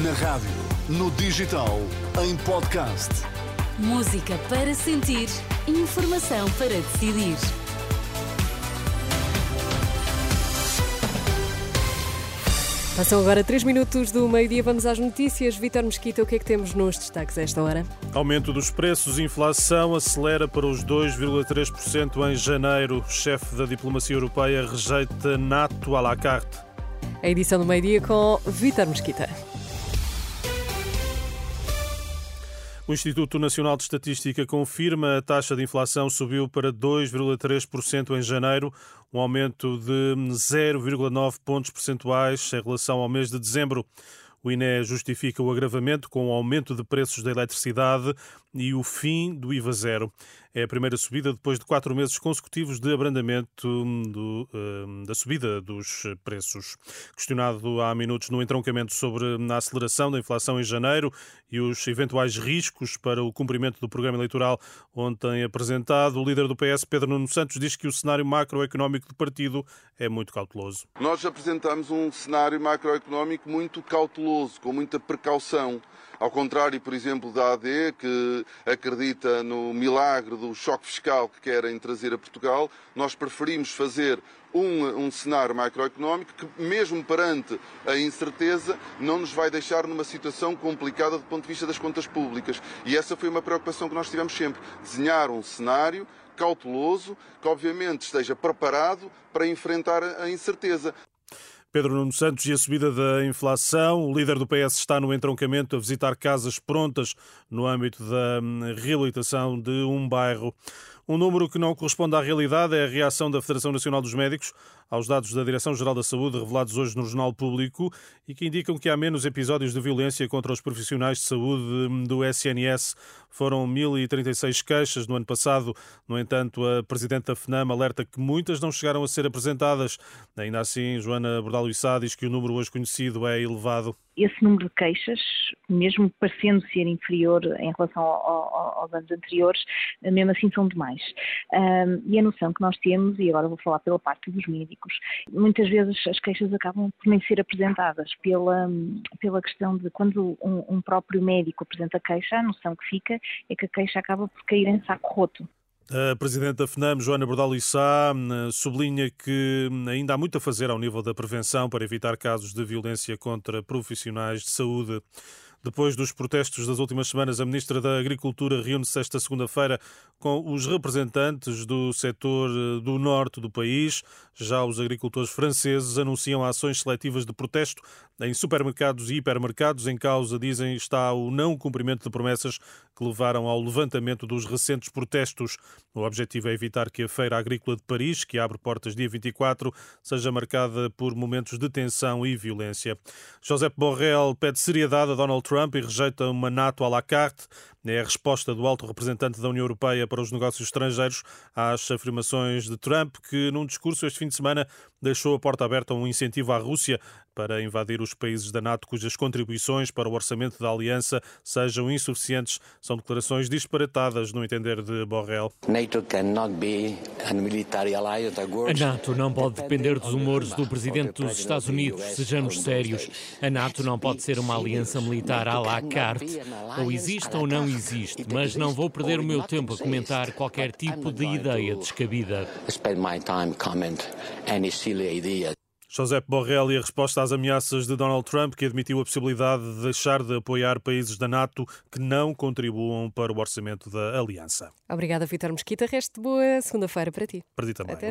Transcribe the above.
Na rádio, no digital, em podcast. Música para sentir, informação para decidir. Passam agora 3 minutos do meio-dia, vamos às notícias. Vítor Mesquita, o que é que temos nos destaques a esta hora? Aumento dos preços, inflação acelera para os 2,3% em janeiro. Chefe da diplomacia europeia rejeita NATO à la carte. A edição do meio-dia com Vítor Mesquita. O Instituto Nacional de Estatística confirma a taxa de inflação subiu para 2,3% em janeiro, um aumento de 0,9 pontos percentuais em relação ao mês de dezembro. O INE justifica o agravamento com o aumento de preços da eletricidade e o fim do IVA zero. É a primeira subida depois de quatro meses consecutivos de abrandamento do, uh, da subida dos preços. Questionado há minutos no entroncamento sobre a aceleração da inflação em janeiro e os eventuais riscos para o cumprimento do programa eleitoral ontem apresentado, o líder do PS, Pedro Nuno Santos, diz que o cenário macroeconómico do partido é muito cauteloso. Nós apresentamos um cenário macroeconómico muito cauteloso, com muita precaução. Ao contrário, por exemplo, da AD, que acredita no milagre do choque fiscal que querem trazer a Portugal, nós preferimos fazer um, um, cenário macroeconómico que, mesmo perante a incerteza, não nos vai deixar numa situação complicada do ponto de vista das contas públicas. E essa foi uma preocupação que nós tivemos sempre: desenhar um cenário cauteloso, que obviamente esteja preparado para enfrentar a incerteza. Pedro Nuno Santos e a subida da inflação. O líder do PS está no entroncamento a visitar casas prontas no âmbito da hum, reabilitação de um bairro. Um número que não corresponde à realidade é a reação da Federação Nacional dos Médicos aos dados da Direção-Geral da Saúde revelados hoje no Jornal Público e que indicam que há menos episódios de violência contra os profissionais de saúde do SNS. Foram 1.036 queixas no ano passado. No entanto, a Presidente da FNAM alerta que muitas não chegaram a ser apresentadas. Ainda assim, Joana Bordal Issá diz que o número hoje conhecido é elevado esse número de queixas, mesmo parecendo ser inferior em relação ao, ao, aos anos anteriores, mesmo assim são demais. Um, e a noção que nós temos, e agora vou falar pela parte dos médicos, muitas vezes as queixas acabam por nem ser apresentadas pela, pela questão de quando um, um próprio médico apresenta queixa, a noção que fica é que a queixa acaba por cair em saco roto. A Presidente da FNAM, Joana Bordal Issá, sublinha que ainda há muito a fazer ao nível da prevenção para evitar casos de violência contra profissionais de saúde. Depois dos protestos das últimas semanas, a Ministra da Agricultura reúne-se esta segunda-feira com os representantes do setor eh, do norte do país. Já os agricultores franceses anunciam ações seletivas de protesto em supermercados e hipermercados. Em causa, dizem, está o não cumprimento de promessas que levaram ao levantamento dos recentes protestos. O objetivo é evitar que a Feira Agrícola de Paris, que abre portas dia 24, seja marcada por momentos de tensão e violência. José Borrell pede seriedade a Donald Trump Trump e rejeita uma NATO à la carte. É a resposta do alto representante da União Europeia para os negócios estrangeiros às afirmações de Trump, que num discurso este fim de semana deixou a porta aberta a um incentivo à Rússia para invadir os países da NATO cujas contribuições para o orçamento da aliança sejam insuficientes. São declarações disparatadas no entender de Borrell. A NATO não pode depender dos humores do presidente dos Estados Unidos. Sejamos sérios. A NATO não pode ser uma aliança militar à la carte. Ou existe ou não existe, mas não vou perder o meu tempo a comentar qualquer tipo de ideia descabida. José Borrell e a resposta às ameaças de Donald Trump, que admitiu a possibilidade de deixar de apoiar países da NATO que não contribuam para o orçamento da aliança. Obrigada, Vitor Mesquita. Resto boa segunda-feira para ti. Para ti também. Até já.